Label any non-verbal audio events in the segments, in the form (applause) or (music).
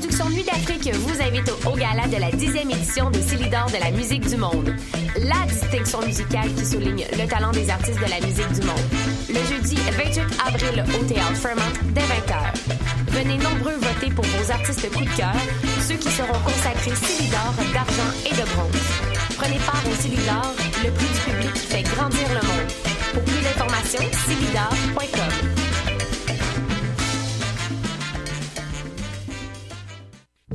Les productions Nuit d'Afrique vous invitent au, gala de la 10e édition des Célidors de la musique du monde. La distinction musicale qui souligne le talent des artistes de la musique du monde. Le jeudi 28 avril au Théâtre Fremont dès 20h. Venez nombreux voter pour vos artistes coup de cœur, ceux qui seront consacrés Célidors d'argent et de bronze. Prenez part au Célidor, le prix du public qui fait grandir le monde. Pour plus d'informations, célidor.com.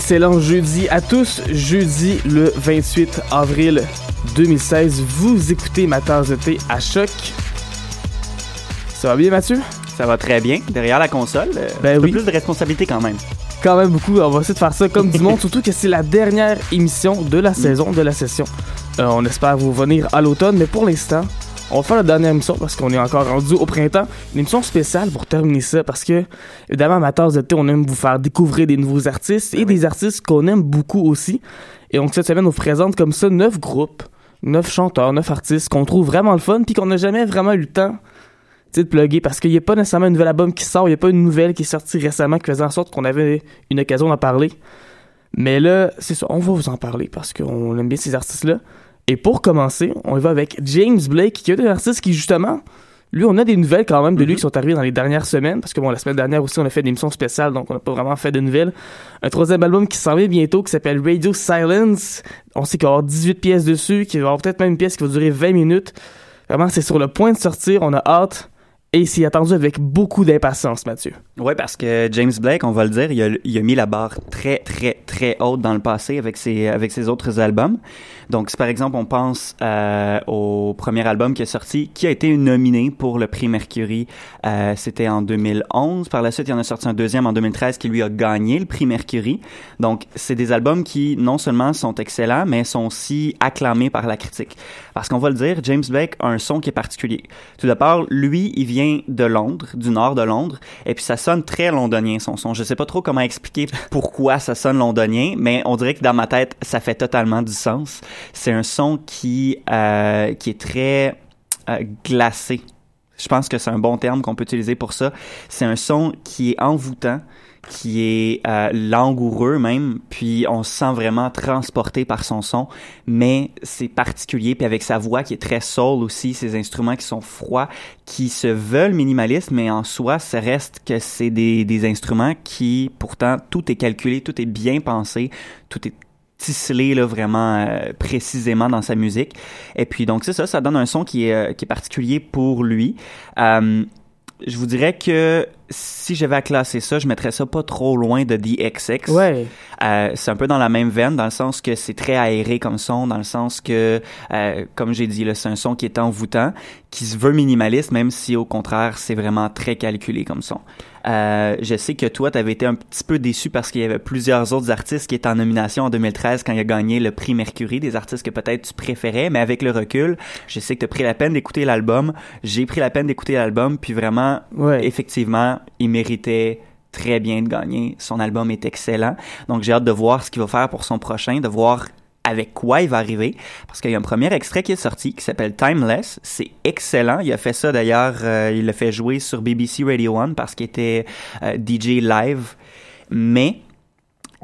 Excellent jeudi à tous. Jeudi le 28 avril 2016. Vous écoutez ma tasse de thé à choc. Ça va bien, Mathieu? Ça va très bien. Derrière la console, euh, Ben un peu oui. plus de responsabilité quand même. Quand même beaucoup. On va essayer de faire ça comme du monde. Surtout que c'est la dernière émission de la saison, de la session. Euh, on espère vous venir à l'automne, mais pour l'instant, on va faire la dernière émission parce qu'on est encore rendu au printemps. Une émission spéciale pour terminer ça parce que, évidemment, à ma tasse de thé, on aime vous faire découvrir des nouveaux artistes et des artistes qu'on aime beaucoup aussi. Et donc, cette semaine, on vous présente comme ça neuf groupes, neuf chanteurs, neuf artistes qu'on trouve vraiment le fun puis qu'on n'a jamais vraiment eu le temps de plugger parce qu'il n'y a pas nécessairement un nouvel album qui sort, il n'y a pas une nouvelle qui est sortie récemment qui faisait en sorte qu'on avait une occasion d'en parler. Mais là, c'est ça, on va vous en parler parce qu'on aime bien ces artistes-là. Et pour commencer, on y va avec James Blake, qui est un artiste qui, justement, lui, on a des nouvelles quand même de lui qui sont arrivées dans les dernières semaines, parce que bon, la semaine dernière aussi, on a fait une émission spéciale, donc on n'a pas vraiment fait de nouvelles. Un troisième album qui s'en vient bientôt, qui s'appelle Radio Silence. On sait qu'il va y avoir 18 pièces dessus, qu'il va y avoir peut-être même une pièce qui va durer 20 minutes. Vraiment, c'est sur le point de sortir, on a hâte. Et c'est attendu avec beaucoup d'impatience, Mathieu. Oui, parce que James Blake, on va le dire, il a, il a mis la barre très, très, très haute dans le passé avec ses, avec ses autres albums. Donc, si par exemple on pense euh, au premier album qui est sorti, qui a été nominé pour le prix Mercury, euh, c'était en 2011. Par la suite, il en a sorti un deuxième en 2013 qui lui a gagné le prix Mercury. Donc, c'est des albums qui non seulement sont excellents, mais sont aussi acclamés par la critique. Parce qu'on va le dire, James Blake a un son qui est particulier. Tout d'abord, lui, il vient de Londres, du nord de Londres, et puis ça sonne très londonien son son. Je sais pas trop comment expliquer pourquoi ça sonne londonien, mais on dirait que dans ma tête, ça fait totalement du sens. C'est un son qui euh, qui est très euh, glacé. Je pense que c'est un bon terme qu'on peut utiliser pour ça. C'est un son qui est envoûtant, qui est euh, langoureux même, puis on se sent vraiment transporté par son son, mais c'est particulier, puis avec sa voix qui est très soul aussi, ses instruments qui sont froids, qui se veulent minimalistes, mais en soi, ça reste que c'est des, des instruments qui, pourtant, tout est calculé, tout est bien pensé, tout est tisselé là, vraiment euh, précisément dans sa musique. Et puis donc c'est ça, ça donne un son qui est, euh, qui est particulier pour lui. Je vous dirais que si j'avais à classer ça, je mettrais ça pas trop loin de DXX. Ouais. Euh, c'est un peu dans la même veine, dans le sens que c'est très aéré comme son, dans le sens que, euh, comme j'ai dit, c'est un son qui est envoûtant, qui se veut minimaliste, même si au contraire, c'est vraiment très calculé comme son. Euh, je sais que toi, tu avais été un petit peu déçu parce qu'il y avait plusieurs autres artistes qui étaient en nomination en 2013 quand il a gagné le prix Mercury, des artistes que peut-être tu préférais, mais avec le recul, je sais que tu as pris la peine d'écouter l'album. J'ai pris la peine d'écouter l'album, puis vraiment, Ouais. effectivement, il méritait très bien de gagner. Son album est excellent. Donc j'ai hâte de voir ce qu'il va faire pour son prochain, de voir avec quoi il va arriver. Parce qu'il y a un premier extrait qui est sorti qui s'appelle Timeless. C'est excellent. Il a fait ça d'ailleurs, euh, il l'a fait jouer sur BBC Radio 1 parce qu'il était euh, DJ live. Mais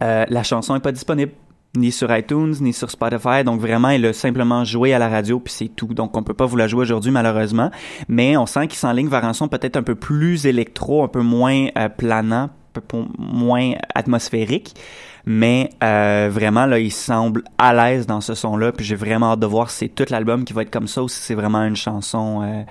euh, la chanson est pas disponible ni sur iTunes, ni sur Spotify. Donc vraiment, il a simplement joué à la radio, puis c'est tout. Donc on peut pas vous la jouer aujourd'hui, malheureusement. Mais on sent qu'il s'enligne vers un son peut-être un peu plus électro, un peu moins euh, planant, un peu moins atmosphérique. Mais euh, vraiment, là, il semble à l'aise dans ce son-là. Puis j'ai vraiment hâte de voir si c'est tout l'album qui va être comme ça ou si c'est vraiment une chanson, euh,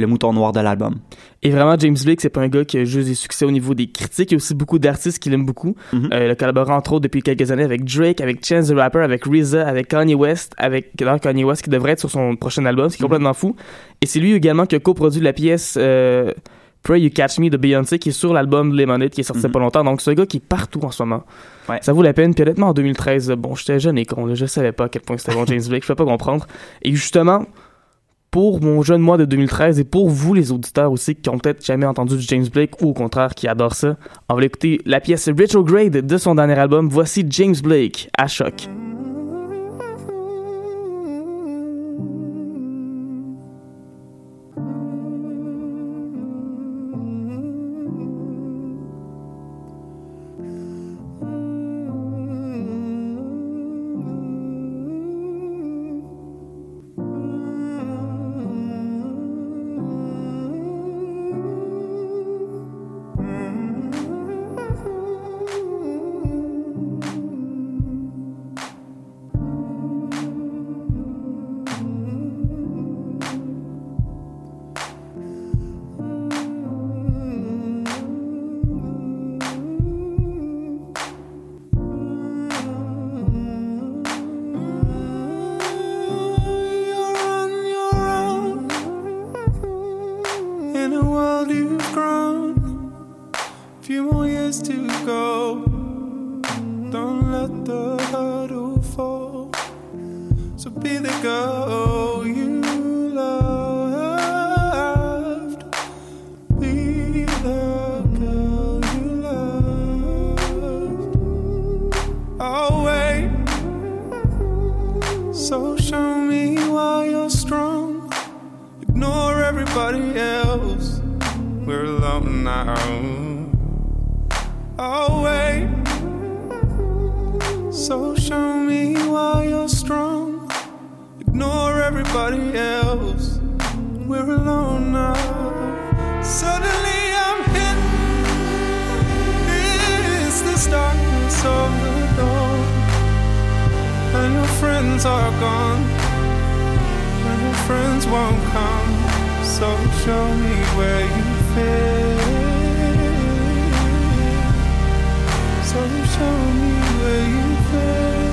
le mouton noir de l'album. Et vraiment, James Blake, c'est pas un gars qui a juste des succès au niveau des critiques. Il y a aussi beaucoup d'artistes qui l'aiment beaucoup. Mhm. Euh, il a collaboré entre autres depuis quelques années avec Drake, avec Chance the Rapper, avec RZA, avec Kanye West, avec d'ailleurs, Kanye West qui devrait être sur son prochain album, ce qui est complètement fou. Et c'est lui également qui a coproduit la pièce euh, Pray You Catch Me de Beyoncé qui est sur l'album Lemonade qui est sorti a Mhm. pas longtemps. Donc c'est un gars qui est partout en ce moment. Ouais. Ça vaut la peine. Puis honnêtement, en 2013, euh, bon, j'étais jeune et con. Là, je savais pas à quel point c'était bon James Blake. Je peux pas comprendre. Et justement, pour mon jeune moi de 2013 et pour vous les auditeurs aussi qui ont peut-être jamais entendu du James Blake ou au contraire qui adorent ça, on va écouter la pièce Retrograde de son dernier album. Voici James Blake à choc. And your friends are gone, and your friends won't come. So show me where you fit. So show me where you fit.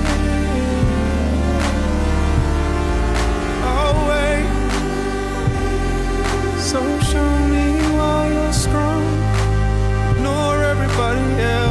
I'll wait. So show me why you're strong. Ignore everybody else.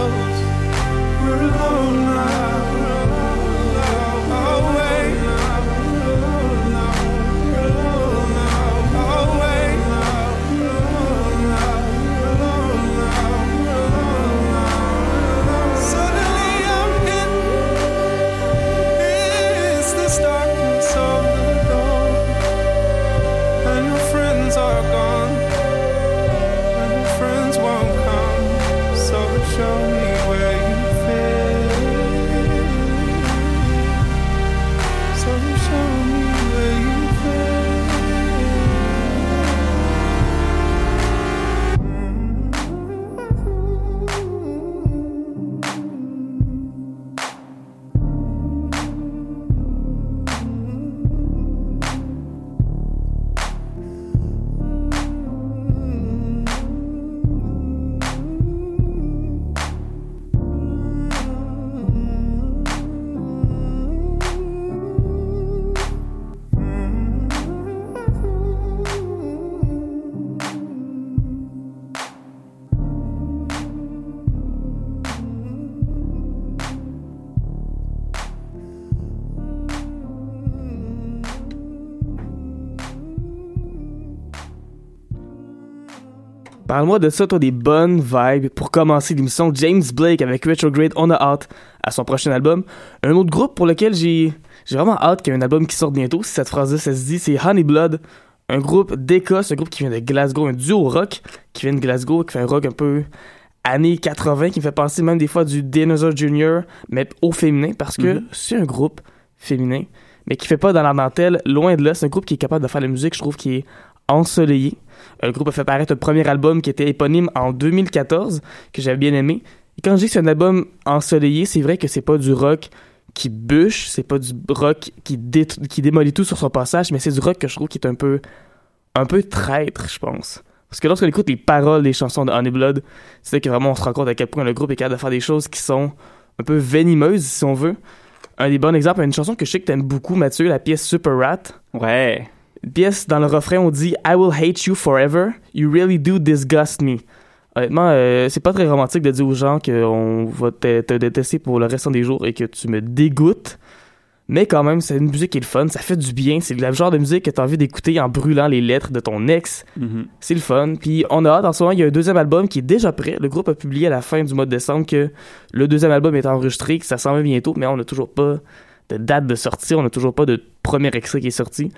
Parle-moi de ça, toi, des bonnes vibes pour commencer l'émission. James Blake avec Retrograde On a hâte à son prochain album. Un autre groupe pour lequel j'ai vraiment hâte qu'il y ait un album qui sorte bientôt. Si cette phrase-là, ça se dit, c'est Honey Blood, un groupe d'Écosse, un groupe qui vient de Glasgow, un duo rock qui vient de Glasgow, qui fait un rock un peu années 80, qui me fait penser même des fois du Dinosaur Jr., mais au féminin, parce que Mhm. c'est un groupe féminin, mais qui fait pas dans la dentelle, loin de là. C'est un groupe qui est capable de faire la musique, je trouve, qui est ensoleillé. Le groupe a fait paraître un premier album qui était éponyme en 2014, que j'avais bien aimé. Et quand je dis que c'est un album ensoleillé, c'est vrai que c'est pas du rock qui bûche, c'est pas du rock qui, dé- qui démolit tout sur son passage, mais c'est du rock que je trouve qui est un peu, un peu traître, je pense. Parce que lorsqu'on écoute les paroles des chansons de Honey Blood, c'est que vraiment on se rend compte à quel point le groupe est capable de faire des choses qui sont un peu venimeuses, si on veut. Un des bons exemples, une chanson que je sais que t'aimes beaucoup, Mathieu, la pièce Super Rat. Ouais. Une pièce, dans le refrain, on dit I will hate you forever. You really do disgust me. Honnêtement, euh, c'est pas très romantique de dire aux gens qu'on va te, te détester pour le restant des jours et que tu me dégoûtes. Mais quand même, c'est une musique qui est le fun, ça fait du bien. C'est le genre de musique que t'as envie d'écouter en brûlant les lettres de ton ex. Mhm. C'est le fun. Puis on a hâte, en ce moment, il y a un deuxième album qui est déjà prêt. Le groupe a publié à la fin du mois de décembre que le deuxième album est enregistré, que ça s'en va bientôt, mais on n'a toujours pas de date de sortie, on n'a toujours pas de premier extrait qui est sorti.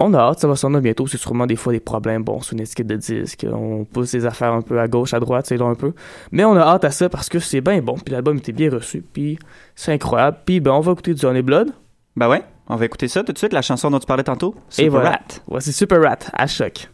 On a hâte, ça va s'en bientôt. C'est sûrement des fois des problèmes. Bon, sur une étiquette de disque, on pousse les affaires un peu à gauche, à droite, c'est là un peu. Mais on a hâte à ça parce que c'est bien bon. Puis l'album était bien reçu. Puis c'est incroyable. Puis ben, on va écouter du Honey Blood. Ben ouais, on va écouter ça tout de suite, la chanson dont tu parlais tantôt. Et Super voilà. Rat. Voici Super Rat à choc.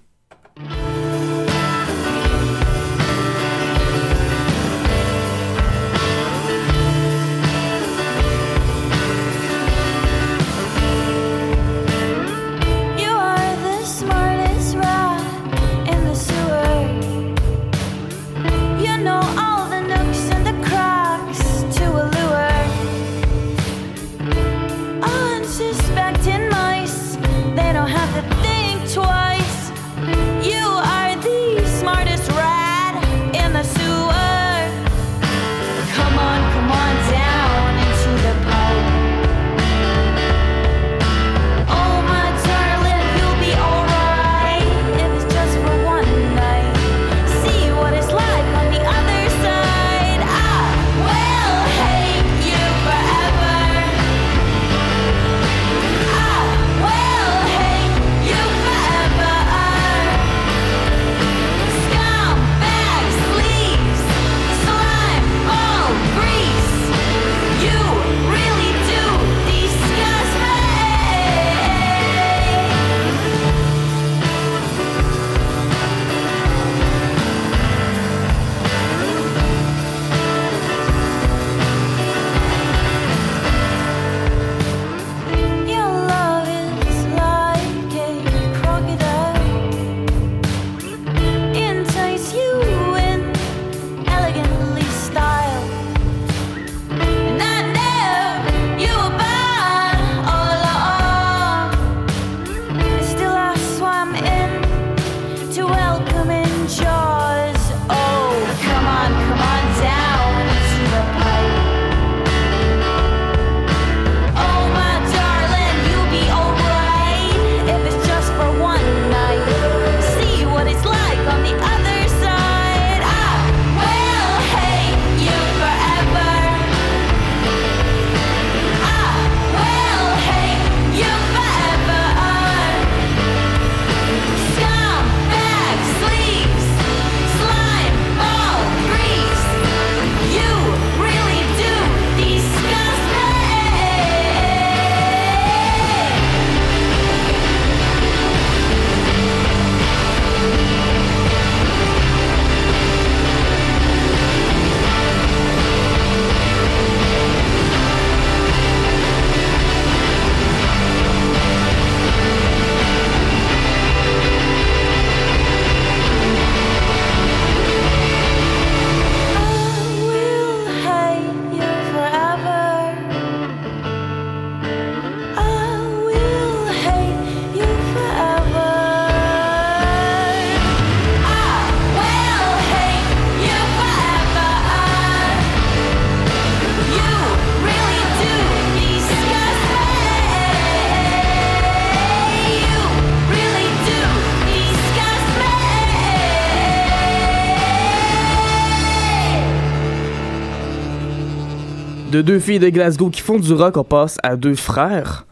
De deux filles de Glasgow qui font du rock, on passe à deux frères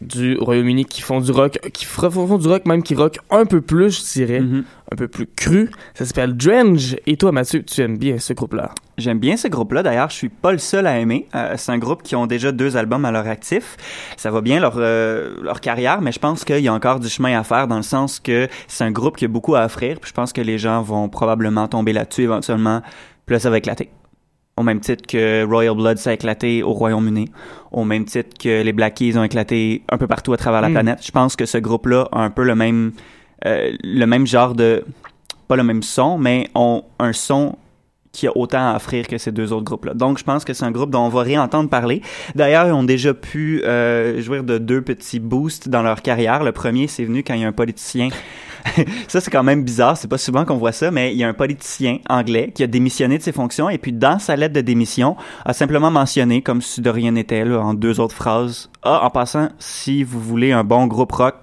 du Royaume-Uni qui font du rock, qui font, font du rock même qui rock un peu plus, je dirais, Mhm. un peu plus cru. Ça s'appelle Drenge. Et toi, Mathieu, tu aimes bien ce groupe-là? J'aime bien ce groupe-là. D'ailleurs, je suis pas le seul à aimer. Euh, c'est un groupe qui ont déjà deux albums à leur actif. Ça va bien leur euh, leur carrière, mais je pense qu'il y a encore du chemin à faire dans le sens que c'est un groupe qui a beaucoup à offrir. Puis je pense que les gens vont probablement tomber là-dessus éventuellement. Puis là, ça va éclater. Au même titre que Royal Blood a éclaté au Royaume-Uni, au même titre que les Black Keys ont éclaté un peu partout à travers la Mm. planète. Je pense que ce groupe-là a un peu le même euh, le même genre de pas le même son, mais ont un son qui a autant à offrir que ces deux autres groupes-là. Donc, je pense que c'est un groupe dont on va réentendre parler. D'ailleurs, ils ont déjà pu euh, jouir de deux petits boosts dans leur carrière. Le premier, c'est venu quand il y a un politicien. (laughs) ça, c'est quand même bizarre. C'est pas souvent qu'on voit ça, mais il y a un politicien anglais qui a démissionné de ses fonctions et puis dans sa lettre de démission a simplement mentionné, comme si de rien n'était, en deux autres phrases, ah, en passant, si vous voulez un bon groupe rock,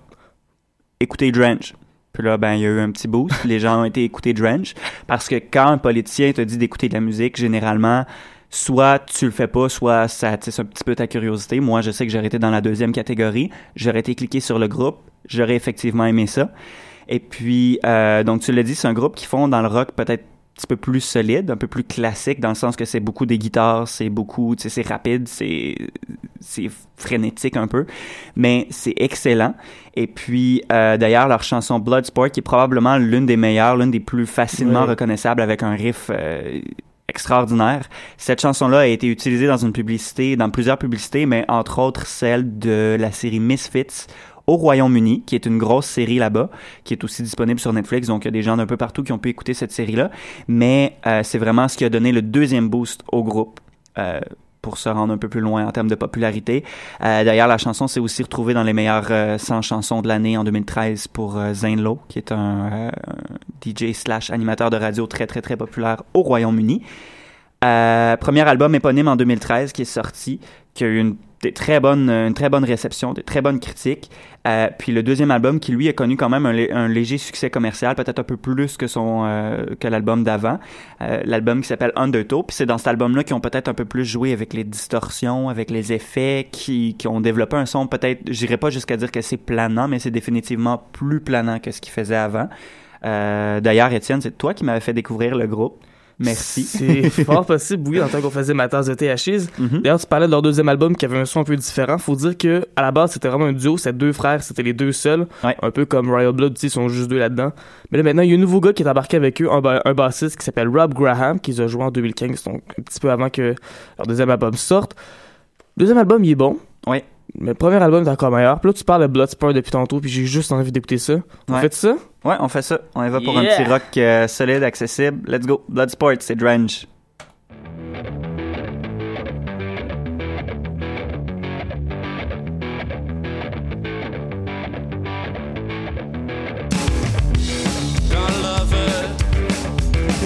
écoutez Drench. Puis là, ben, il y a eu un petit boost. Les gens ont été écouter Drench. Parce que quand un politicien te dit d'écouter de la musique, généralement, soit tu le fais pas, soit ça attise un petit peu ta curiosité. Moi, je sais que j'aurais été dans la deuxième catégorie. J'aurais été cliqué sur le groupe. J'aurais effectivement aimé ça. Et puis, euh, donc tu l'as dit, c'est un groupe qui font dans le rock peut-être petit peu plus solide, un peu plus classique, dans le sens que c'est beaucoup des guitares, c'est beaucoup, tu sais, c'est rapide, c'est c'est frénétique un peu, mais c'est excellent. Et puis, euh, d'ailleurs, leur chanson Bloodsport, qui est probablement l'une des meilleures, l'une des plus facilement reconnaissables avec un riff euh, extraordinaire. Cette chanson-là a été utilisée dans une publicité, dans plusieurs publicités, mais entre autres celle de la série Misfits au Royaume-Uni, qui est une grosse série là-bas, qui est aussi disponible sur Netflix. Donc, il y a des gens d'un peu partout qui ont pu écouter cette série-là. Mais euh, c'est vraiment ce qui a donné le deuxième boost au groupe. euh, pour se rendre un peu plus loin en termes de popularité. Euh, D'ailleurs, la chanson s'est aussi retrouvée dans les meilleures euh, 100 chansons de l'année en 2013 pour euh, qui est un, DJ slash animateur de radio très, très, très populaire au Royaume-Uni. Premier album éponyme en 2013 qui est sorti, qui a eu une, des très bonnes, une très bonne réception, des très bonnes critiques. Euh, puis le deuxième album qui lui a connu quand même un, un léger succès commercial, peut-être un peu plus que son euh, que l'album d'avant. Euh, l'album qui s'appelle Undertow. Puis c'est dans cet album-là qu'ils ont peut-être un peu plus joué avec les distorsions, avec les effets, qui, qui ont développé un son peut-être, j'irai pas jusqu'à dire que c'est planant, mais c'est définitivement plus planant que ce qu'ils faisaient avant. Euh, D'ailleurs, Étienne, c'est toi qui m'avais fait découvrir le groupe. Merci. C'est (laughs) fort possible, oui, en tant qu'on faisait ma tasse de thé à. Mhm. D'ailleurs, tu parlais de leur deuxième album qui avait un son un peu différent. Faut dire que à la base, c'était vraiment un duo. C'était deux frères, c'était les deux seuls. Ouais. Un peu comme Royal Blood, ils sont juste deux là-dedans. Mais là, maintenant, il y a un nouveau gars qui est embarqué avec eux, un, ba- un bassiste qui s'appelle Rob Graham, qui les a joué en 2015, donc un petit peu avant que leur deuxième album sorte. Le deuxième album, il est bon. Ouais. Mais le premier album est encore meilleur. Puis là, tu parles de Bloodsport depuis tantôt, puis j'ai juste envie d'écouter ça. Ouais. faites ça? Ouais, on fait ça. On y va pour un petit rock euh, solide, accessible. Let's go. Bloodsport, c'est her.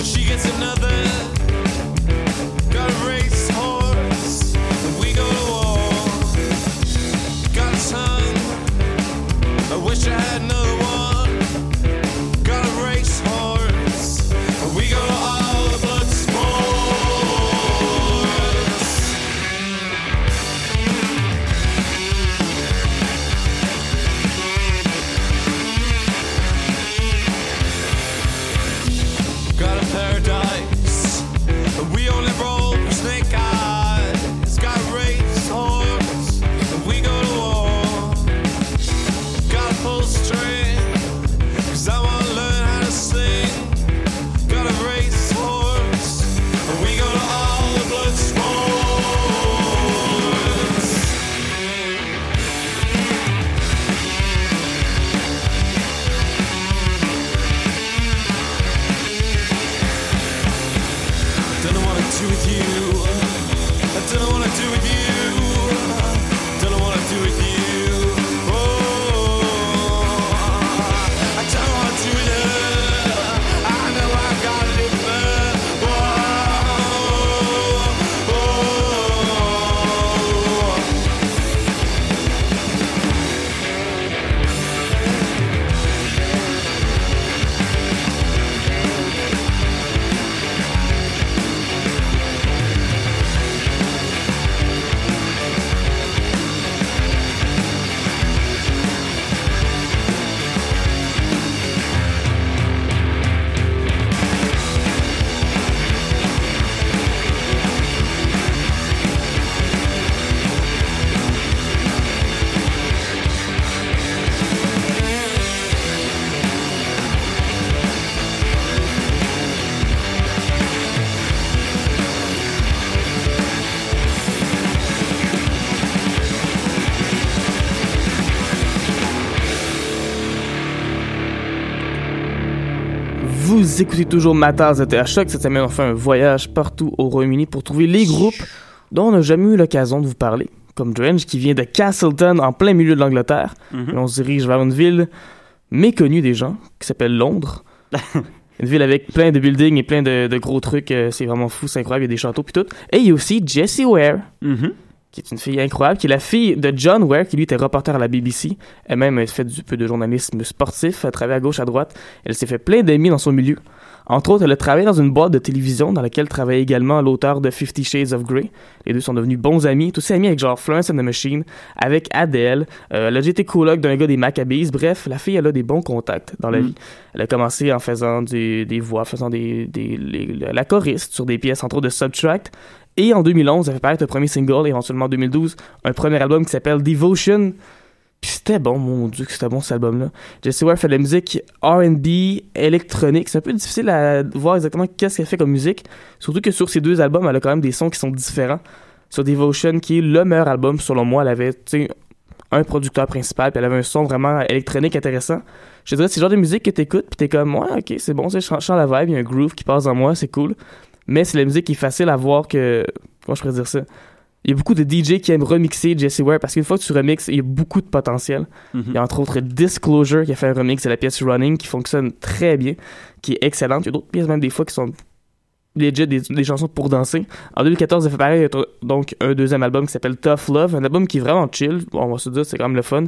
She gets another. Vous écoutez toujours ma tasse de à choc. Cette semaine, on fait un voyage partout au Royaume-Uni pour trouver les groupes dont on n'a jamais eu l'occasion de vous parler. Comme Drench, qui vient de Castleton, en plein milieu de l'Angleterre. Mhm. Et on se dirige vers une ville méconnue des gens, qui s'appelle Londres. (laughs) une ville avec plein de buildings et plein de, de gros trucs. euh, c'est vraiment fou, c'est incroyable. Il y a des châteaux puis tout. Et il y a aussi Jessie Ware, Mhm. Qui est une fille incroyable, qui est la fille de John Ware, qui lui était reporter à la BBC. Elle-même a fait du peu de journalisme sportif, elle travaille à gauche, à droite. Elle s'est fait plein d'amis dans son milieu. Entre autres, elle a travaillé dans une boîte de télévision dans laquelle travaillait également l'auteur de Fifty Shades of Grey. Les deux sont devenus bons amis, tous amis avec genre Florence and the Machine, avec Adele. Euh, elle a été d'un gars des Maccabees. Bref, la fille, elle a des bons contacts dans la Mm. vie. Elle a commencé en faisant des, des voix, faisant des, des, les- la choriste sur des pièces, entre autres de Subtract. Et en 2011, elle fait paraître le premier single, et éventuellement en 2012, un premier album qui s'appelle Devotion. Puis c'était bon, mon dieu, que c'était bon cet album-là. Jessie Ware fait de la musique RB électronique. C'est un peu difficile à voir exactement qu'est-ce qu'elle fait comme musique. Surtout que sur ces deux albums, elle a quand même des sons qui sont différents. Sur Devotion, qui est le meilleur album, selon moi, elle avait, un producteur principal, puis elle avait un son vraiment électronique intéressant. Je dirais, c'est le genre de musique que t'écoutes, puis t'es comme, ouais, ok, c'est bon, je sens la vibe, il y a un groove qui passe en moi, c'est cool. Mais c'est la musique qui est facile à voir que. Comment je pourrais dire ça? Il y a beaucoup de DJ qui aiment remixer Jessie Ware parce qu'une fois que tu remixes, il y a beaucoup de potentiel. Mhm. Il y a entre autres Disclosure qui a fait un remix de la pièce Running qui fonctionne très bien, qui est excellente. Il y a d'autres pièces même des fois qui sont legit des, des chansons pour danser. En 2014, elle fait pareil, donc un deuxième album qui s'appelle Tough Love, un album qui est vraiment chill. Bon, on va se dire, c'est quand même le fun.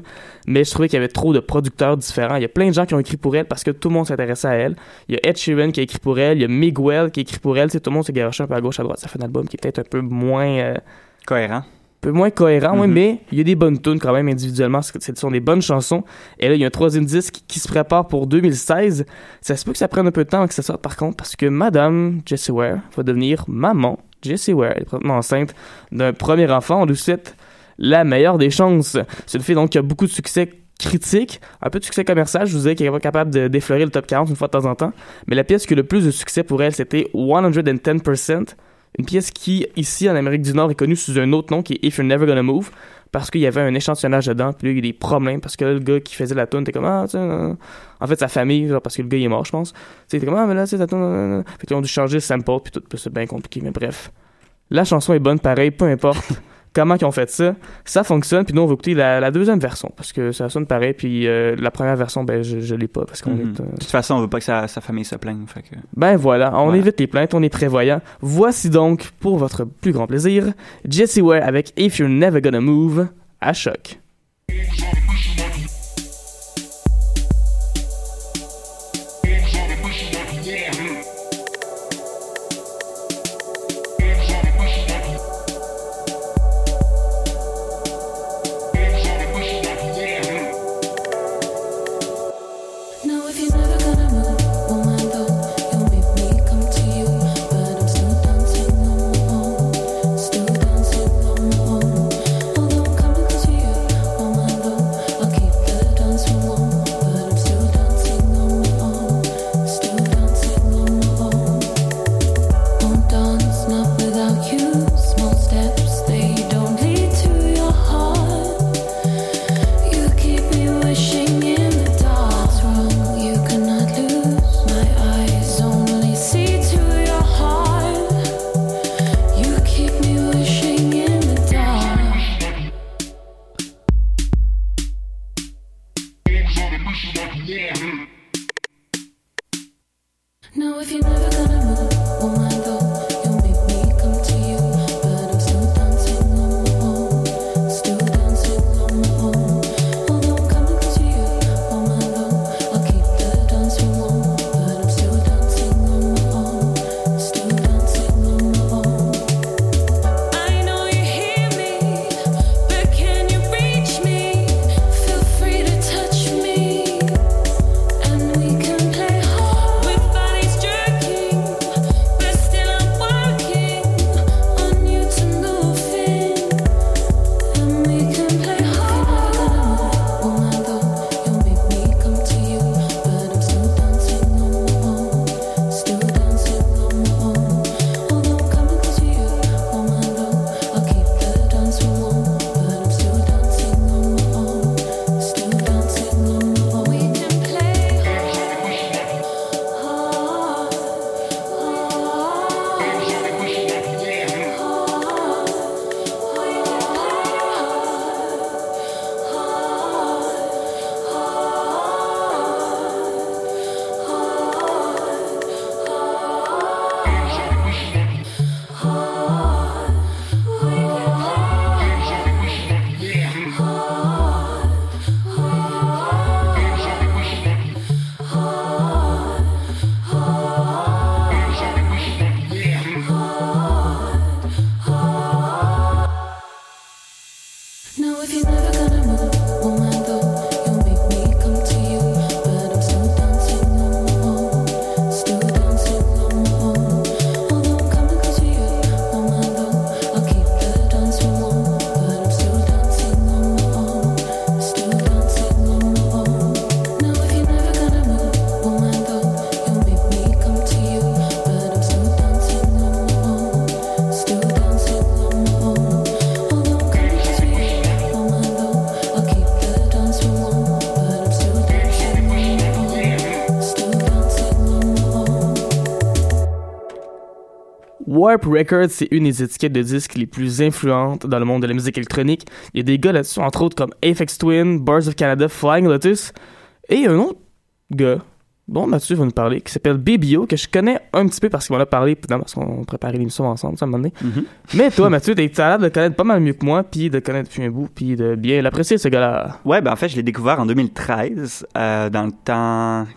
Mais je trouvais qu'il y avait trop de producteurs différents. Il y a plein de gens qui ont écrit pour elle parce que tout le monde s'intéressait à elle. Il y a Ed Sheeran qui a écrit pour elle, il y a Miguel qui a écrit pour elle. Sais, tout le monde s'est garoché un peu à gauche, à droite. Ça fait un album qui est peut-être un peu moins. euh, Cohérent. Peu moins cohérent, Mhm. mais il y a des bonnes tunes quand même individuellement. Ce sont des bonnes chansons. Et là, il y a un troisième disque qui se prépare pour 2016. Ça se peut que ça prenne un peu de temps avant que ça sorte, par contre, parce que Madame Jessie Ware va devenir maman. Jessie Ware elle est présentement enceinte d'un premier enfant. On lui souhaite la meilleure des chances. C'est une fille donc qui a beaucoup de succès critique, un peu de succès commercial, je vous disais qu'elle est pas capable de d'effleurer le top 40 une fois de temps en temps, mais la pièce qui a le plus de succès pour elle, c'était 110%, une pièce qui, ici, en Amérique du Nord, est connue sous un autre nom qui est If You're Never Gonna Move, parce qu'il y avait un échantillonnage dedans, puis là, il y a des problèmes, parce que là, le gars qui faisait la tune était comme, ah, tu en fait, sa famille, genre, parce que le gars, il est mort, je pense. Tu comme, ah, mais là, tu sais, tune. Fait qu'ils ont dû changer le sample, puis tout, c'est bien compliqué, mais bref. La chanson est bonne, pareil, peu importe comment ils ont fait ça. Ça fonctionne, puis nous, on va écouter la, la deuxième version, parce que ça sonne pareil, puis euh, la première version, ben, je, je l'ai pas, parce qu'on Mhm. est... euh, De toute façon, on veut pas que sa, sa famille se plaigne. Fait que... ben voilà, on Voilà. évite les plaintes, on est prévoyant. Voici donc, pour votre plus grand plaisir, Jessie Ware avec If You're Never Gonna Move à choc. Warp Records, c'est une des étiquettes de disques les plus influentes dans le monde de la musique électronique. Il y a des gars là-dessus, entre autres comme Aphex Twin, Bars of Canada, Flying Lotus, et un autre gars dont Mathieu va nous parler, qui s'appelle BBO, que je connais un petit peu parce qu'il m'en a parlé, non, parce qu'on préparait l'émission ensemble, ça, à un moment donné. Mhm. Mais toi, Mathieu, t'as l'air de connaître pas mal mieux que moi, puis de connaître depuis un bout, puis de bien l'apprécier, ce gars-là. Ouais, ben en fait, je l'ai découvert en 2013, euh, dans le temps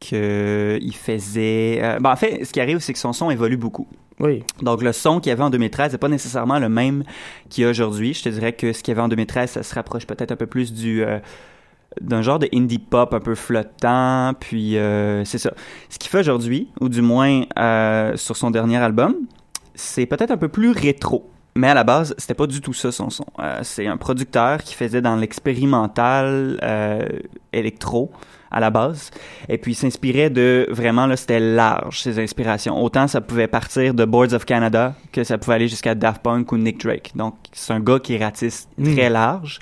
que il faisait. euh, ben en fait, ce qui arrive, c'est que son son évolue beaucoup. Oui. Donc, le son qu'il y avait en 2013 n'est pas nécessairement le même qu'il y a aujourd'hui. Je te dirais que ce qu'il y avait en 2013, ça se rapproche peut-être un peu plus du euh, d'un genre de indie pop un peu flottant. Puis, euh, c'est ça. Ce qu'il fait aujourd'hui, ou du moins euh, sur son dernier album, c'est peut-être un peu plus rétro. Mais à la base, c'était pas du tout ça son son. C'est un producteur qui faisait dans l'expérimental électro à la base. Et puis il s'inspirait de vraiment là, c'était large ses inspirations. Autant ça pouvait partir de Boards of Canada que ça pouvait aller jusqu'à Daft Punk ou Nick Drake. Donc c'est un gars qui ratisse très large,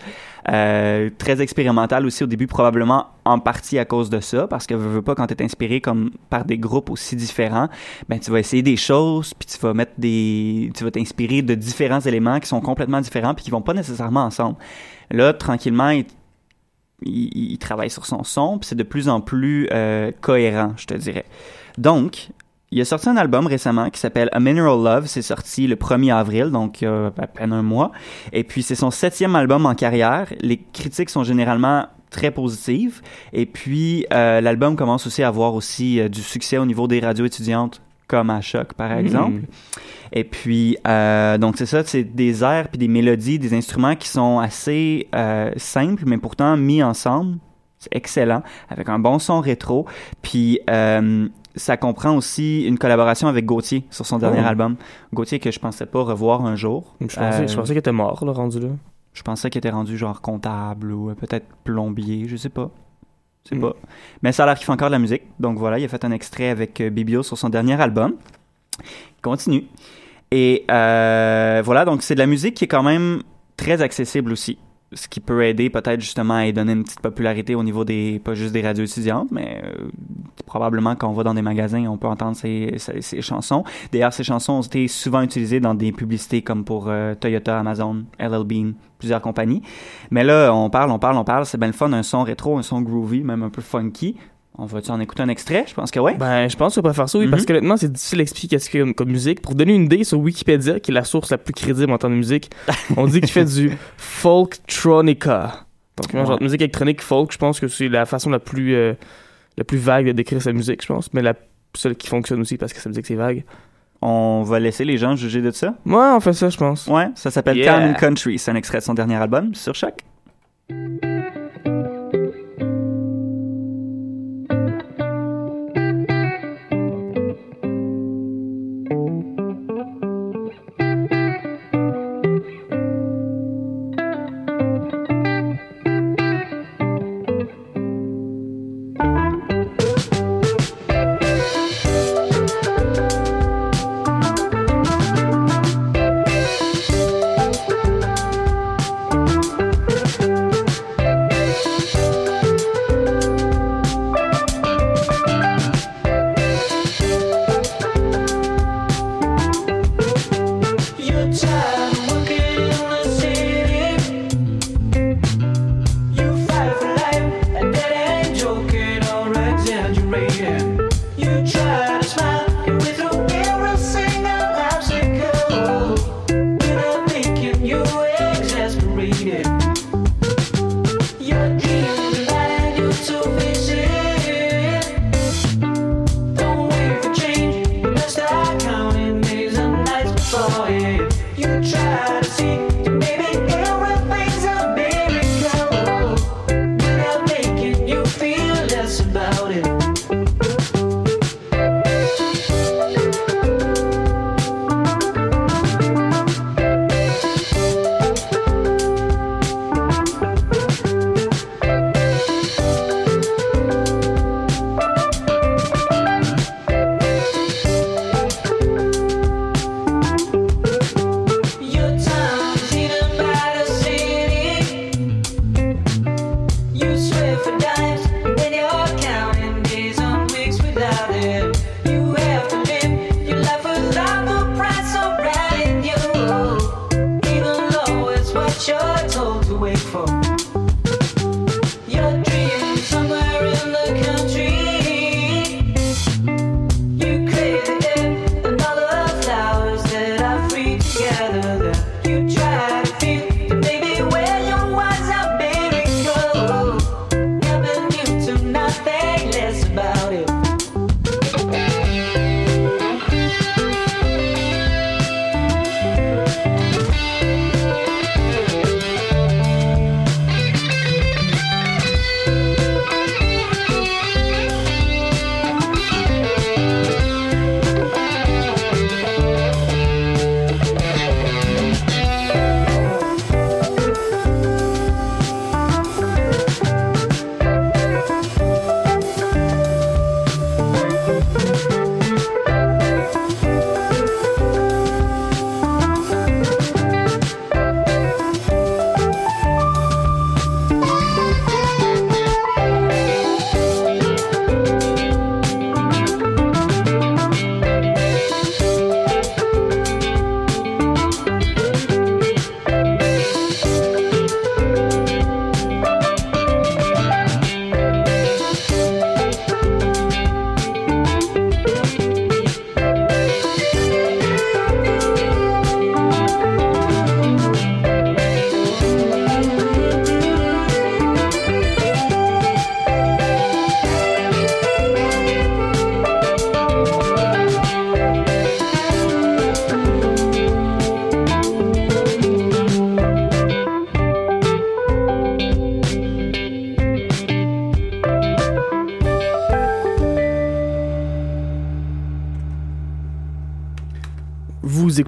euh, très expérimental aussi au début probablement en partie à cause de ça parce que veux, veux pas quand t'es inspiré comme par des groupes aussi différents, ben tu vas essayer des choses puis tu vas mettre des, tu vas t'inspirer de différents éléments qui sont complètement différents puis qui vont pas nécessairement ensemble. Là tranquillement il il, il travaille sur son son, puis c'est de plus en plus euh, cohérent, je te dirais. Donc, il a sorti un album récemment qui s'appelle A Mineral Love. C'est sorti le 1er avril, donc a à peine un mois. Et puis, c'est son septième album en carrière. Les critiques sont généralement très positives. Et puis, euh, l'album commence aussi à avoir aussi euh, du succès au niveau des radios étudiantes, comme à Choc, par exemple. Et puis, euh, donc c'est ça, c'est des airs puis des mélodies, des instruments qui sont assez euh, simples, mais pourtant mis ensemble. C'est excellent, avec un bon son rétro. Puis, euh, ça comprend aussi une collaboration avec Gauthier sur son dernier Oh. album. Gauthier que je pensais pas revoir un jour. Je pensais, je pensais qu'il était mort, là, rendu là. je pensais qu'il était rendu genre comptable ou peut-être plombier, je sais pas. Sais Mm. pas. Mais ça a l'air qu'il fait encore de la musique. Donc voilà, il a fait un extrait avec euh, Bibio sur son dernier album. Il continue. Et euh, voilà, donc c'est de la musique qui est quand même très accessible aussi. Ce qui peut aider peut-être justement à donner une petite popularité au niveau des, pas juste des radios étudiantes, mais euh, probablement quand on va dans des magasins, on peut entendre ces, ces, ces chansons. D'ailleurs, ces chansons ont été souvent utilisées dans des publicités comme pour euh, Toyota, Amazon, LL Bean, plusieurs compagnies. Mais là, on parle, on parle, on parle, c'est bien le fun, un son rétro, un son groovy, même un peu funky. On va-tu en écouter un extrait? Je pense que oui. Ben, je pense qu'on peut faire ça, oui, parce Mhm. que honnêtement, c'est difficile d'expliquer qu'est-ce qu'il y a comme musique. Pour donner une idée, sur Wikipédia, qui est la source la plus crédible en termes de musique, on dit qu'il fait du (laughs) folktronica. Donc, genre Ouais. de musique électronique folk, je pense que c'est la façon la plus, euh, la plus vague de décrire sa musique, je pense, mais la seule qui fonctionne aussi parce que ça veut dire que c'est vague. On va laisser les gens juger de ça? Ouais, on fait ça, je pense. Ouais, ça s'appelle Yeah. Town and Country. C'est un extrait de son dernier album sur Choc.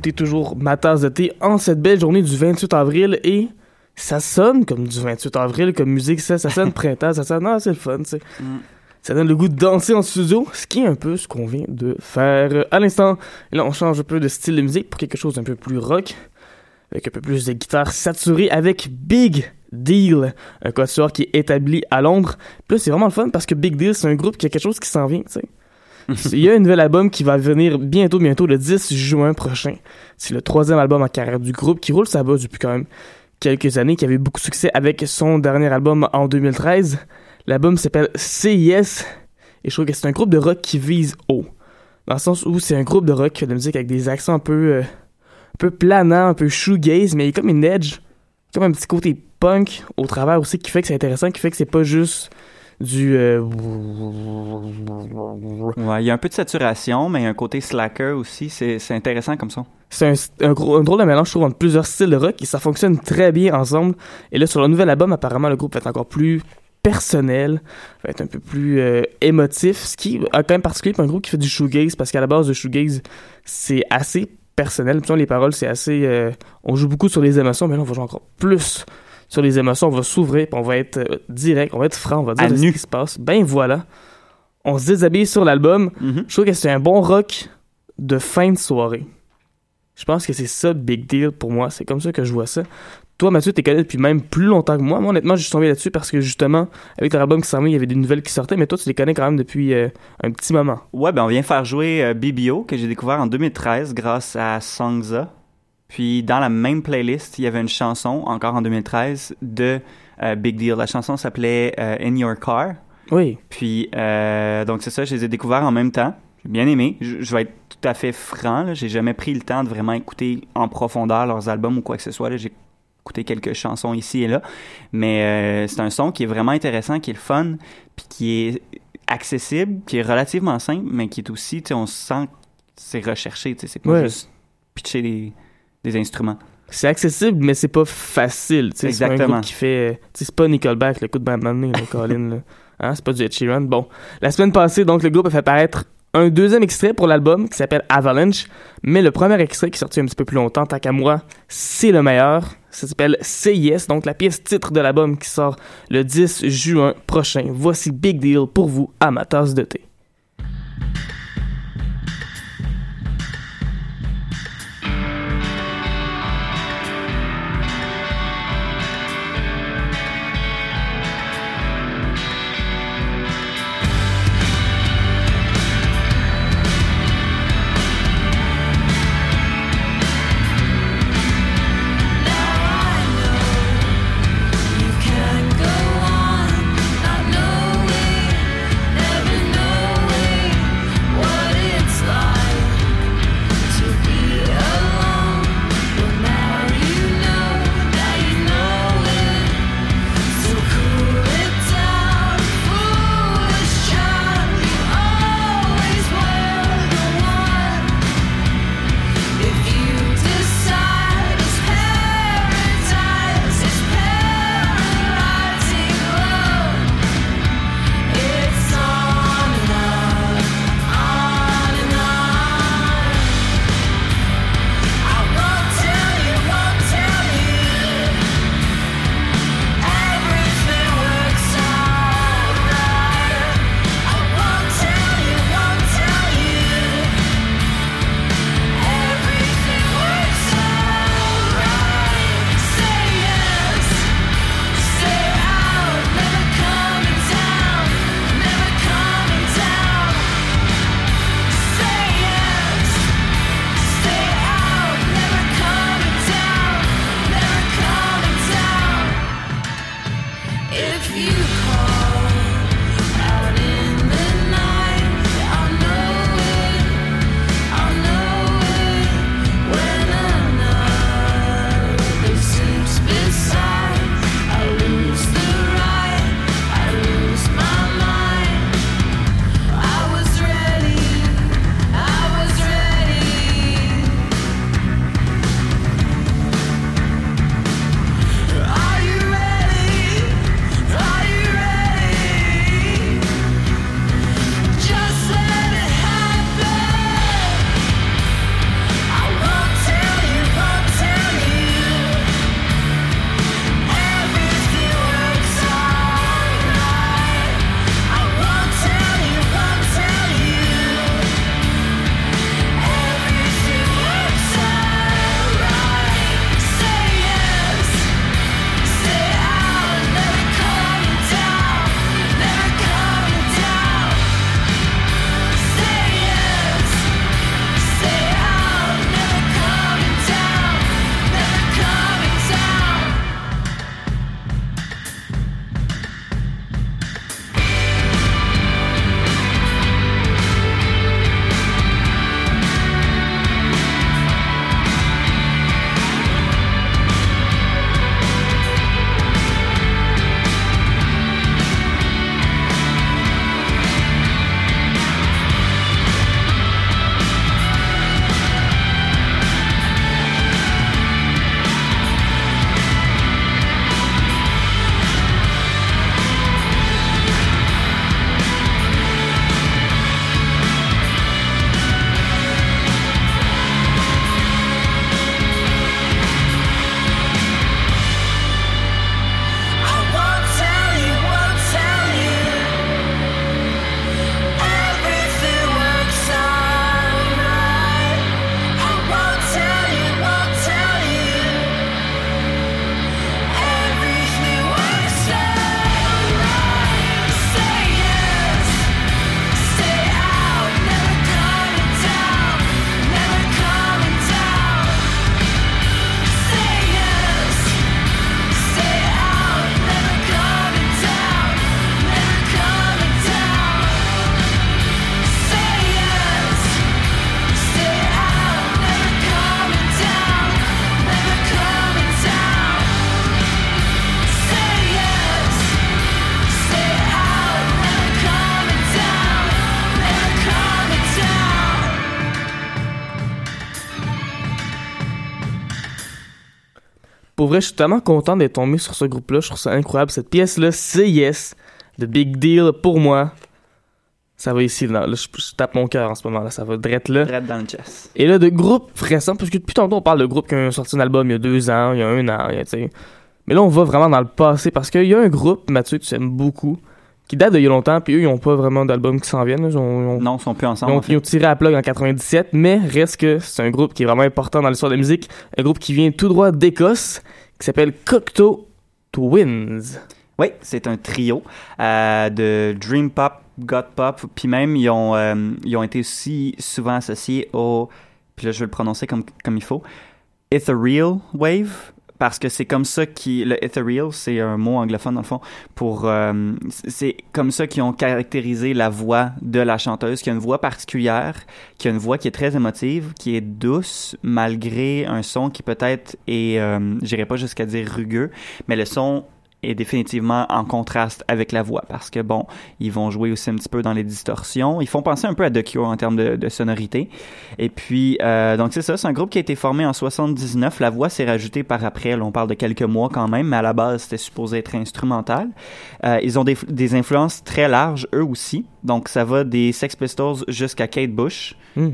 Vous écoutez toujours ma tasse de thé en cette belle journée du 28 avril et ça sonne comme du 28 avril, comme musique, ça, ça sonne (laughs) printemps, ça sonne, ah, c'est le fun, tu sais. Mm. Ça donne le goût de danser en studio, ce qui est un peu ce qu'on vient de faire à l'instant. Et là, on change un peu de style de musique pour quelque chose d'un peu plus rock, avec un peu plus de guitare saturée, avec Big Deal, un quatuor qui est établi à Londres. Puis là, c'est vraiment le fun parce que Big Deal, c'est un groupe qui a quelque chose qui s'en vient, tu sais. (laughs) Il y a un nouvel album qui va venir bientôt, bientôt, le 10 juin prochain. C'est le troisième album en carrière du groupe qui roule sa base depuis quand même quelques années, qui avait beaucoup de succès avec son dernier album en 2013. L'album s'appelle CIS et je trouve que c'est un groupe de rock qui vise haut. Dans le sens où c'est un groupe de rock de musique avec des accents un peu, euh, un peu planants, un peu shoegaze, mais il y a comme une edge, comme un petit côté punk au travers aussi qui fait que c'est intéressant, qui fait que c'est pas juste du... euh, (laughs) Ouais, il y a un peu de saturation, mais il y a un côté slacker aussi. C'est intéressant comme ça. C'est un, un, un drôle de mélange, je trouve, entre plusieurs styles de rock et ça fonctionne très bien ensemble. Et là, sur le nouvel album, apparemment, le groupe va être encore plus personnel, va être un peu plus euh, émotif, ce qui a quand même particulier pour un groupe qui fait du shoegaze, parce qu'à la base, le shoegaze, c'est assez personnel. Puis, les paroles, c'est assez... euh, on joue beaucoup sur les émotions, mais là, on va jouer encore plus sur les émotions. On va s'ouvrir, on va être euh, direct, on va être franc, on va dire ce qui se passe. Ben voilà. On se déshabille sur l'album. Mhm. Je trouve que c'est un bon rock de fin de soirée. Je pense que c'est ça, Big Deal, pour moi. C'est comme ça que je vois ça. Toi, Mathieu, t'es connu depuis même plus longtemps que moi. Moi, honnêtement, je suis tombé là-dessus parce que, justement, avec leur album qui s'en il y avait des nouvelles qui sortaient, mais toi, tu les connais quand même depuis euh, un petit moment. Ouais, ben on vient faire jouer euh, BBO, que j'ai découvert en 2013 grâce à Songza. Puis dans la même playlist, il y avait une chanson, encore en 2013, de euh, Big Deal. La chanson s'appelait euh, In Your Car. Oui. Puis, euh, donc c'est ça, je les ai découverts en même temps. J'ai bien aimé. Je, je vais être tout à fait franc. J'ai jamais pris le temps de vraiment écouter en profondeur leurs albums ou quoi que ce soit. J'ai écouté quelques chansons ici et là. Mais c'est un son qui est vraiment intéressant, qui est le fun, puis qui est accessible, qui est relativement simple, mais qui est aussi, tu sais, on sent c'est recherché. tu sais, C'est pas Ouais. juste pitcher des, des instruments. C'est accessible, mais c'est pas facile. tu sais. C'est pas un Exactement. groupe qui fait. C'est pas Nickelback, le coup de bande là, (laughs) Colin. Là. Hein, c'est pas du Ed Sheeran. Bon. La semaine passée, donc, le groupe a fait paraître un deuxième extrait pour l'album qui s'appelle Avalanche. Mais le premier extrait qui est sorti un petit peu plus longtemps, tant qu'à moi, c'est le meilleur. Ça s'appelle Yes, donc la pièce titre de l'album qui sort le 10 juin prochain. Voici Big Deal pour vous tasse de thé. if you vrai, je suis tellement content d'être tombé sur ce groupe-là. Je trouve ça incroyable. Cette pièce-là, c'est Yes, de Big Deal pour moi. Ça va ici, là. Là, je, je tape mon cœur en ce moment, là. Ça va drette là. Direct dans le chest. Et là, de groupes récents, parce que depuis tantôt, on parle de groupes qui ont sorti un album il y a deux ans, il y a un an, il y a, tu sais. Mais là, on va vraiment dans le passé, parce qu'il y a un groupe, Mathieu, que tu aimes beaucoup, qui date d'il y a longtemps, puis eux, ils ont pas vraiment d'album qui s'en viennent. Ils ont, ils ont- Non, ils sont plus ils ensemble. ont, en fait. ils ont tiré à plug en 97, mais reste que c'est un groupe qui est vraiment important dans l'histoire de la musique. Un groupe qui vient tout droit d'Écosse, qui s'appelle Cocteau Twins. Oui, c'est un trio euh, de Dream Pop, God Pop, puis même ils ont, euh, ils ont été aussi souvent associés au, puis là je vais le prononcer comme, comme il faut, Ethereal Wave, parce que c'est comme ça qui, le Ethereal, c'est un mot anglophone dans le fond, pour, euh, c'est comme ça qu'ils ont caractérisé la voix de la chanteuse, qui a une voix particulière, qui a une voix qui est très émotive, qui est douce, malgré un son qui peut-être est, euh, j'irai pas jusqu'à dire rugueux, mais le son est définitivement en contraste avec la voix parce que bon, ils vont jouer aussi un petit peu dans les distorsions. Ils font penser un peu à The en termes de, de sonorité. Et puis, euh, donc c'est ça, c'est un groupe qui a été formé en 79. La voix s'est rajoutée par après. Là, on parle de quelques mois quand même, mais à la base, c'était supposé être instrumental. Euh, ils ont des, des influences très larges, eux aussi. Donc, ça va des Sex Pistols jusqu'à Kate Bush Hmm.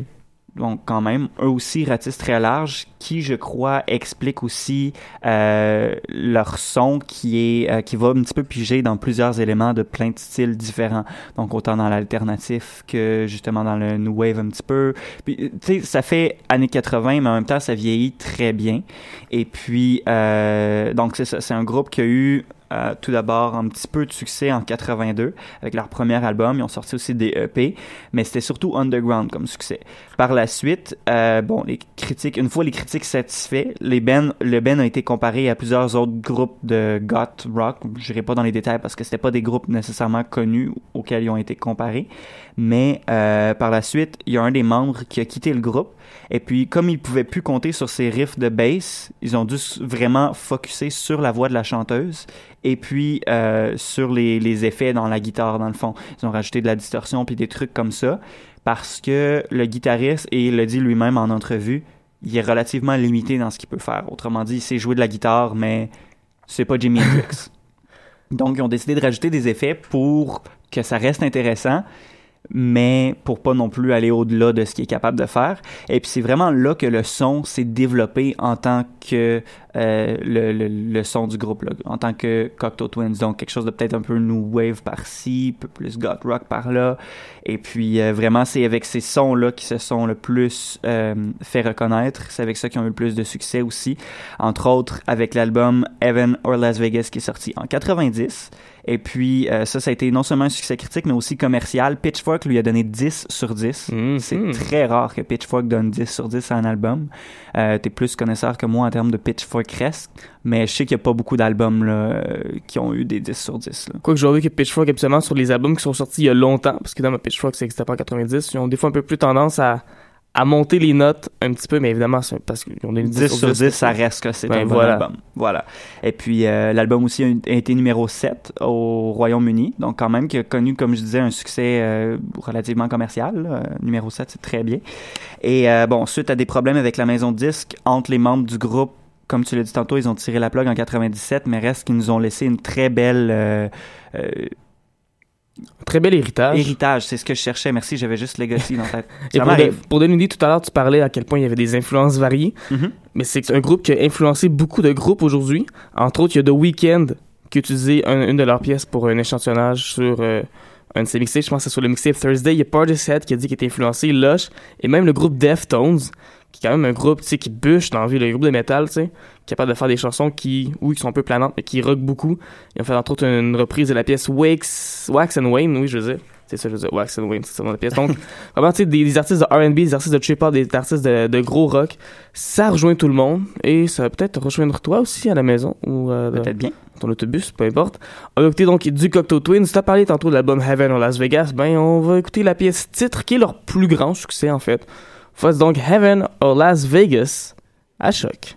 Donc quand même, eux aussi ratissent très large, qui je crois explique aussi euh, leur son qui est euh, qui va un petit peu piger dans plusieurs éléments de plein de styles différents. Donc autant dans l'alternatif que justement dans le new wave un petit peu. Puis tu sais, ça fait années 80, mais en même temps ça vieillit très bien. Et puis euh, donc c'est ça, c'est un groupe qui a eu euh, tout d'abord un petit peu de succès en 82 avec leur premier album. Ils ont sorti aussi des EP, mais c'était surtout underground comme succès. Par la suite, euh, bon, les critiques, une fois les critiques satisfaits, les ben, le Ben a été comparé à plusieurs autres groupes de goth rock. Je n'irai pas dans les détails parce que c'était pas des groupes nécessairement connus auxquels ils ont été comparés. Mais euh, par la suite, il y a un des membres qui a quitté le groupe. Et puis, comme ils pouvaient plus compter sur ces riffs de bass, ils ont dû vraiment focuser sur la voix de la chanteuse et puis euh, sur les, les effets dans la guitare, dans le fond. Ils ont rajouté de la distorsion puis des trucs comme ça parce que le guitariste, et il le dit lui-même en entrevue, il est relativement limité dans ce qu'il peut faire. Autrement dit, il sait jouer de la guitare, mais c'est pas Jimi Hendrix. (laughs) Donc, ils ont décidé de rajouter des effets pour que ça reste intéressant, mais pour pas non plus aller au-delà de ce qu'il est capable de faire. Et puis c'est vraiment là que le son s'est développé en tant que euh, le, le, son du groupe, en tant que Cocteau Twins. Donc quelque chose de peut-être un peu new wave par-ci, un peu plus goth rock par-là. Et puis euh, vraiment c'est avec ces sons-là qui se sont le plus euh, fait reconnaître. C'est avec ça qu'ils ont eu le plus de succès aussi. Entre autres avec l'album Heaven or Las Vegas qui est sorti en 90. Et puis, euh, ça, ça a été non seulement un succès critique, mais aussi commercial. Pitchfork lui a donné 10 sur 10. Mhm. C'est très rare que Pitchfork donne 10 sur 10 à un album. Euh, T'es plus connaisseur que moi en termes de Pitchfork-esque, mais je sais qu'il n'y a pas beaucoup d'albums euh, qui ont eu des 10 sur 10. Là. Quoique j'ai vu que Pitchfork, absolument, sur les albums qui sont sortis il y a longtemps, parce que dans ma Pitchfork, ça n'existait pas en 90, ils ont des fois un peu plus tendance à, à monter les notes un petit peu, mais évidemment, parce ont des 10, 10 sur 10, ça reste que c'est Ben, un bon album. Voilà. Et puis, euh, l'album aussi a été numéro 7 au Royaume-Uni. Donc, quand même, qui a connu, comme je disais, un succès euh, relativement commercial. Euh, numéro 7, c'est très bien. Et bon, suite à des problèmes avec la maison de disques entre les membres du groupe, comme tu l'as dit tantôt, ils ont tiré la plug en 97, mais reste qu'ils nous ont laissé une très belle Très bel héritage. héritage. C'est ce que je cherchais. Merci, j'avais juste Legacy dans la tête. (laughs) Et pour, de- pour tout à l'heure, tu parlais à quel point il y avait des influences variées. Mhm. Mais c'est un groupe qui a influencé beaucoup de groupes aujourd'hui. Entre autres, il y a The Weeknd qui a utilisé un- une de leurs pièces pour un échantillonnage sur euh, un de ses mixtapes. Je pense que c'est sur le mixtape Thursday. Il y a Portishead qui a dit qu'il était influencé, Lush, et même le groupe Deftones, qui est quand même un groupe tu sais, qui bûche dans la vie, le groupe de métal, tu sais, capable de faire des chansons qui, oui, qui sont un peu planantes, mais qui rock beaucoup. Ils ont fait entre autres une reprise de la pièce Wax, Wax and Wayne, oui, je veux dire. C'est ça, je veux dire, Wax and Wayne, c'est ça dans la pièce. Donc, (laughs) vraiment, tu sais, des, des artistes de R&B, des artistes de trip-hop, des artistes de, de gros rock, ça rejoint tout le monde, et ça va peut-être rejoindre toi aussi à la maison, ou euh, Peut-être bien. ton autobus, peu importe. On va écouter donc du Cocteau Twins. Tu as parlé tantôt de l'album Heaven or Las Vegas, ben on va écouter la pièce titre, qui est leur plus grand succès en fait. Voici donc Heaven or Las Vegas à choc.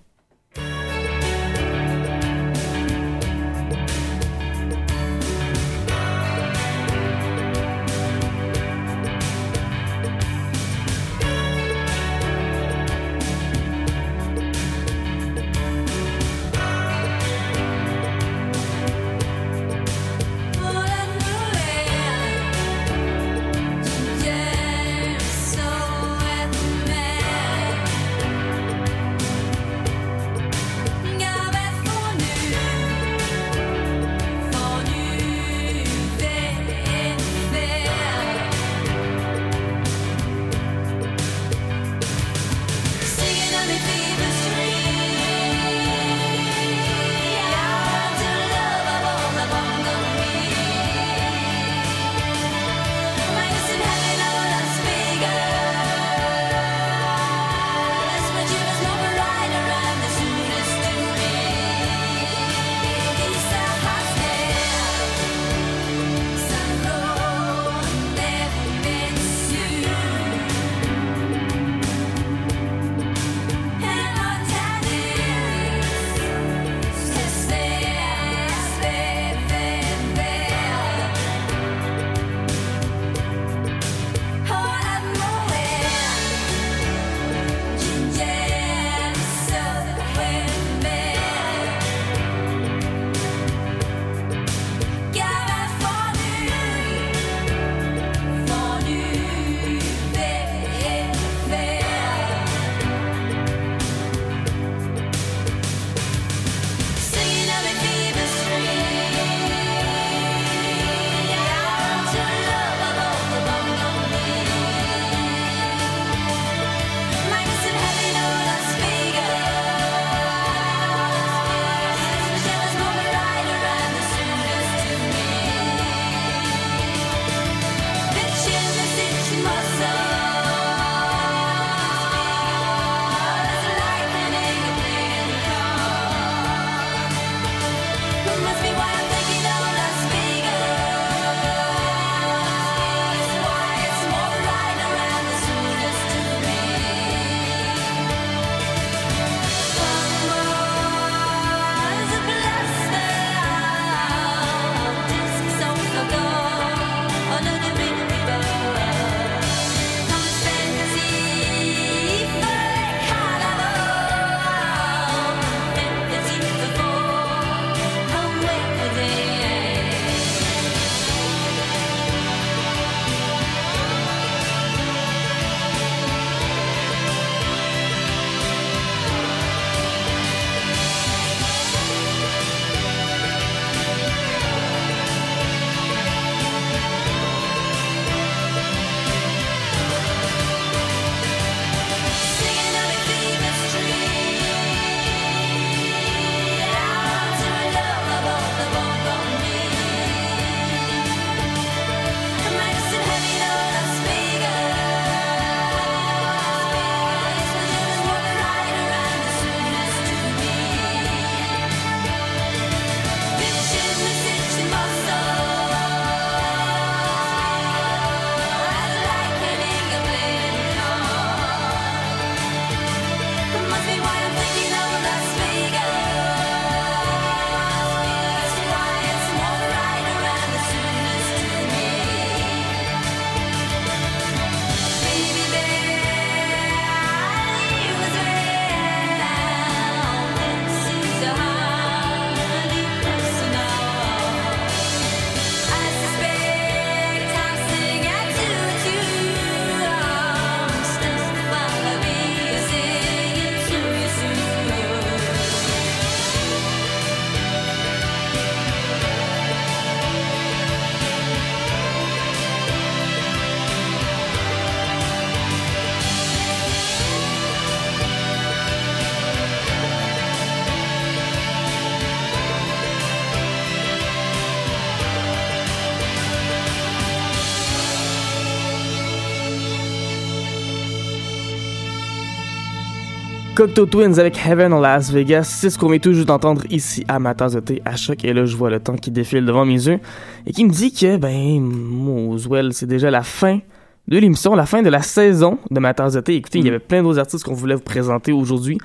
Cocteau Twins avec Heaven en Las Vegas. C'est ce qu'on vient tout juste d'entendre ici à ma tasse de thé à choc. Et là, je vois le temps qui défile devant mes yeux et qui me dit que, ben, Moswell, c'est déjà la fin de l'émission, la fin de la saison de ma tasse de thé. Écoutez, il y avait plein d'autres artistes qu'on voulait vous présenter aujourd'hui.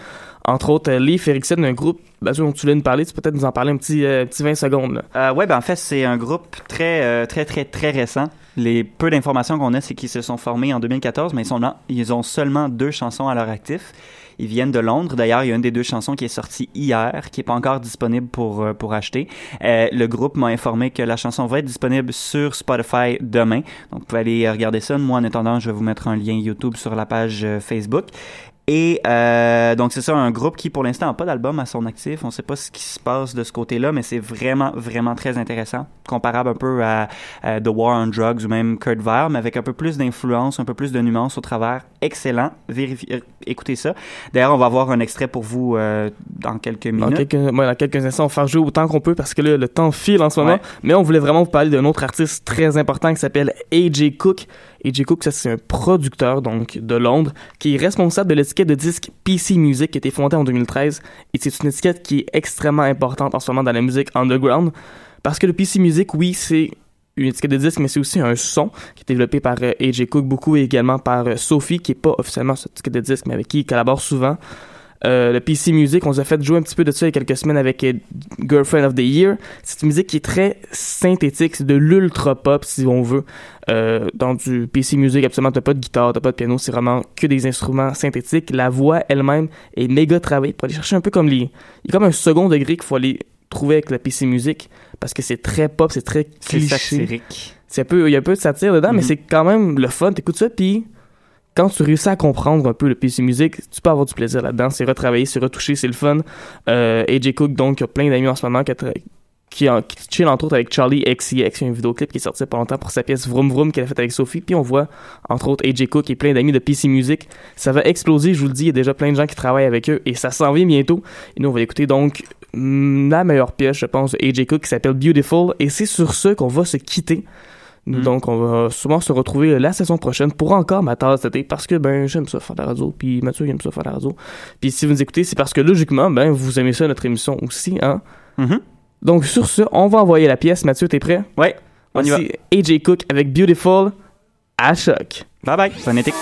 Entre autres, euh, Leif Eriksen, un groupe ben, dont tu voulais nous parler. Tu peux peut-être nous en parler un petit, euh, petit 20 secondes. Là. Euh, ouais, ben en fait, c'est un groupe très, euh, très, très, très récent. Les peu d'informations qu'on a, c'est qu'ils se sont formés en 2014, mais ils, sont là, ont seulement deux chansons à leur actif. Ils viennent de Londres. D'ailleurs, il y a une des deux chansons qui est sortie hier, qui est pas encore disponible pour euh, pour acheter. Euh, le groupe m'a informé que la chanson va être disponible sur Spotify demain. Donc, vous pouvez aller regarder ça. Moi, en attendant, je vais vous mettre un lien YouTube sur la page euh, Facebook. Et euh, donc c'est ça, un groupe qui pour l'instant n'a pas d'album à son actif. On ne sait pas ce qui se passe de ce côté-là, mais c'est vraiment, vraiment très intéressant. Comparable un peu à, à The War on Drugs ou même Kurt Weill, mais avec un peu plus d'influence, un peu plus de nuances au travers. Excellent. Vérifiez, euh, écoutez ça. D'ailleurs, on va avoir un extrait pour vous euh, dans quelques Dans minutes. quelques, ouais, dans quelques instants, on va faire jouer autant qu'on peut parce que là, le temps file en ce moment. Ouais. Mais on voulait vraiment vous parler d'un autre artiste très important qui s'appelle AJ Cook. AJ Cook, ça c'est un producteur donc de Londres qui est responsable de l'étiquette de disque PC Music qui a été fondée en 2013 et c'est une étiquette qui est extrêmement importante en ce moment dans la musique underground parce que le PC Music, oui, c'est une étiquette de disque, mais c'est aussi un son qui est développé par euh, AJ Cook beaucoup et également par euh, Sophie, qui est pas officiellement cette étiquette de disque, mais avec qui il collabore souvent. Euh, le PC Music, on nous a fait jouer un petit peu de ça il y a quelques semaines avec euh, Girlfriend of the Year. C'est une musique qui est très synthétique, c'est de l'ultra pop si on veut. Euh, dans du PC Music, absolument, t'as pas de guitare, t'as pas de piano, c'est vraiment que des instruments synthétiques. La voix elle-même est méga travaillée pour aller chercher un peu comme les... Il y a comme un second degré qu'il faut aller trouver avec la PC Music parce que c'est très pop, c'est très cliché. satirique. C'est un peu, il y a un peu de satire dedans, mais Mhm. c'est quand même le fun. T'écoutes ça, puis quand tu réussis à comprendre un peu le PC musique, tu peux avoir du plaisir là-dedans. C'est retravaillé, c'est retouché, c'est le fun. Euh, AJ Cook, donc, a plein d'amis en ce moment qui, qui, chill entre autres avec Charlie XCX. Il y a un vidéoclip qui est sorti pas longtemps pour sa pièce Vroom Vroom qu'elle a faite avec Sophie. Puis on voit, entre autres, AJ Cook et plein d'amis de PC Music. Ça va exploser, je vous le dis. Il y a déjà plein de gens qui travaillent avec eux et ça s'en vient bientôt. Et nous, on va écouter donc mm, la meilleure pièce, je pense, de AJ Cook qui s'appelle Beautiful. Et c'est sur ce qu'on va se quitter. Mm. donc, on va sûrement se retrouver la saison prochaine pour encore ma tasse d'été parce que, ben, j'aime ça faire la radio, puis Mathieu il aime ça faire la radio. Puis si vous nous écoutez, c'est parce que logiquement, ben, vous aimez ça, notre émission aussi, hein. Mhm. Donc, sur ce, on va envoyer la pièce. Mathieu, t'es prêt? Ouais, on y va. Voici AJ Cook avec Beautiful à choc. Bye bye. Bon été.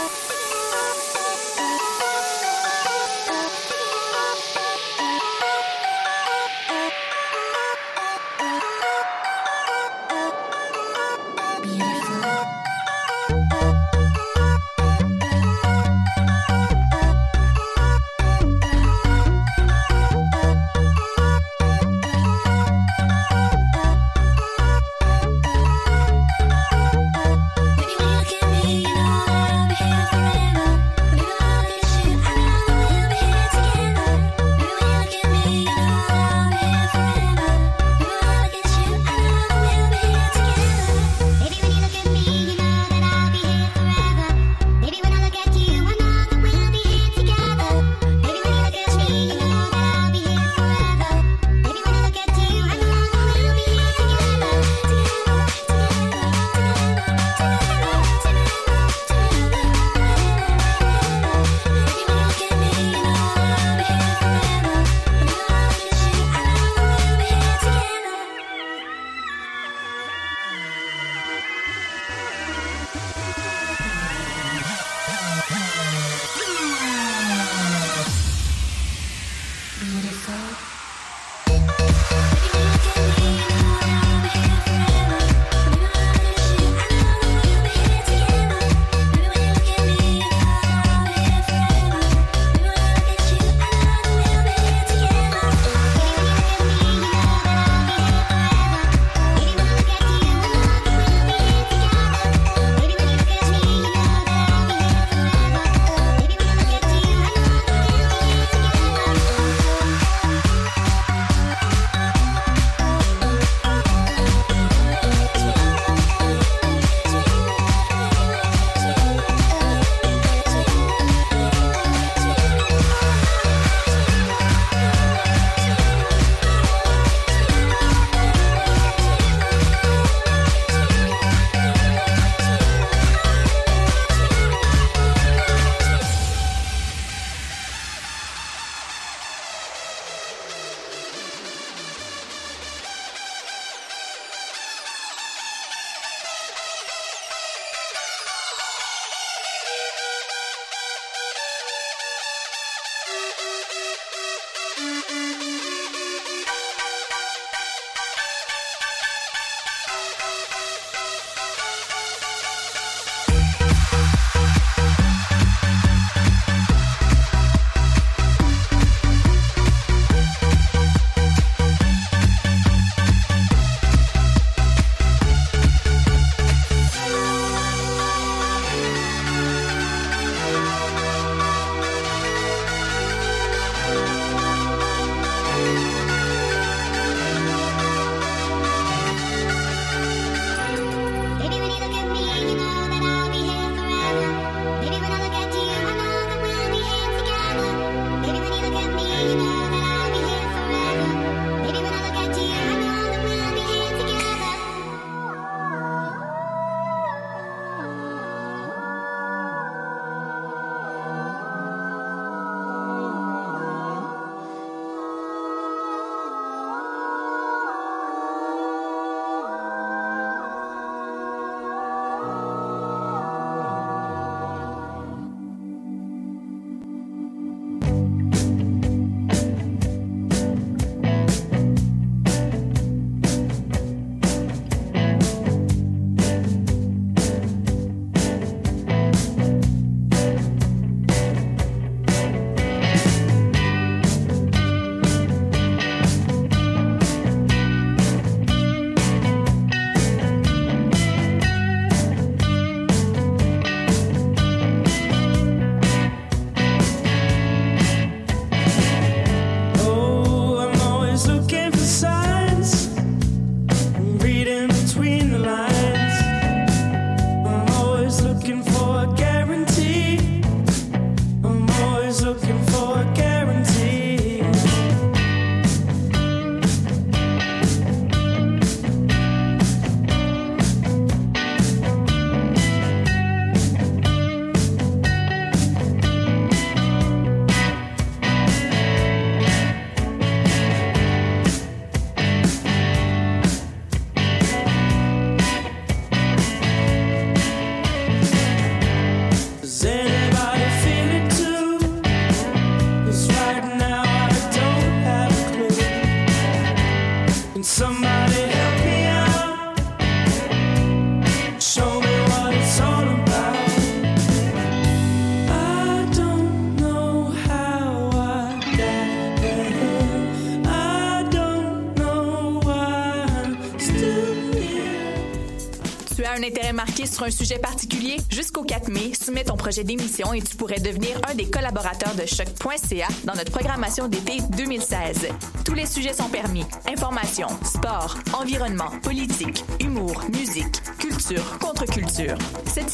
Un intérêt marqué sur un sujet particulier? Jusqu'au 4 mai, soumets ton projet d'émission et tu pourrais devenir un des collaborateurs de choc.ca dans notre programmation d'été 2016. Tous les sujets sont permis. Information, sport, environnement, politique, humour, musique, culture, contre-culture.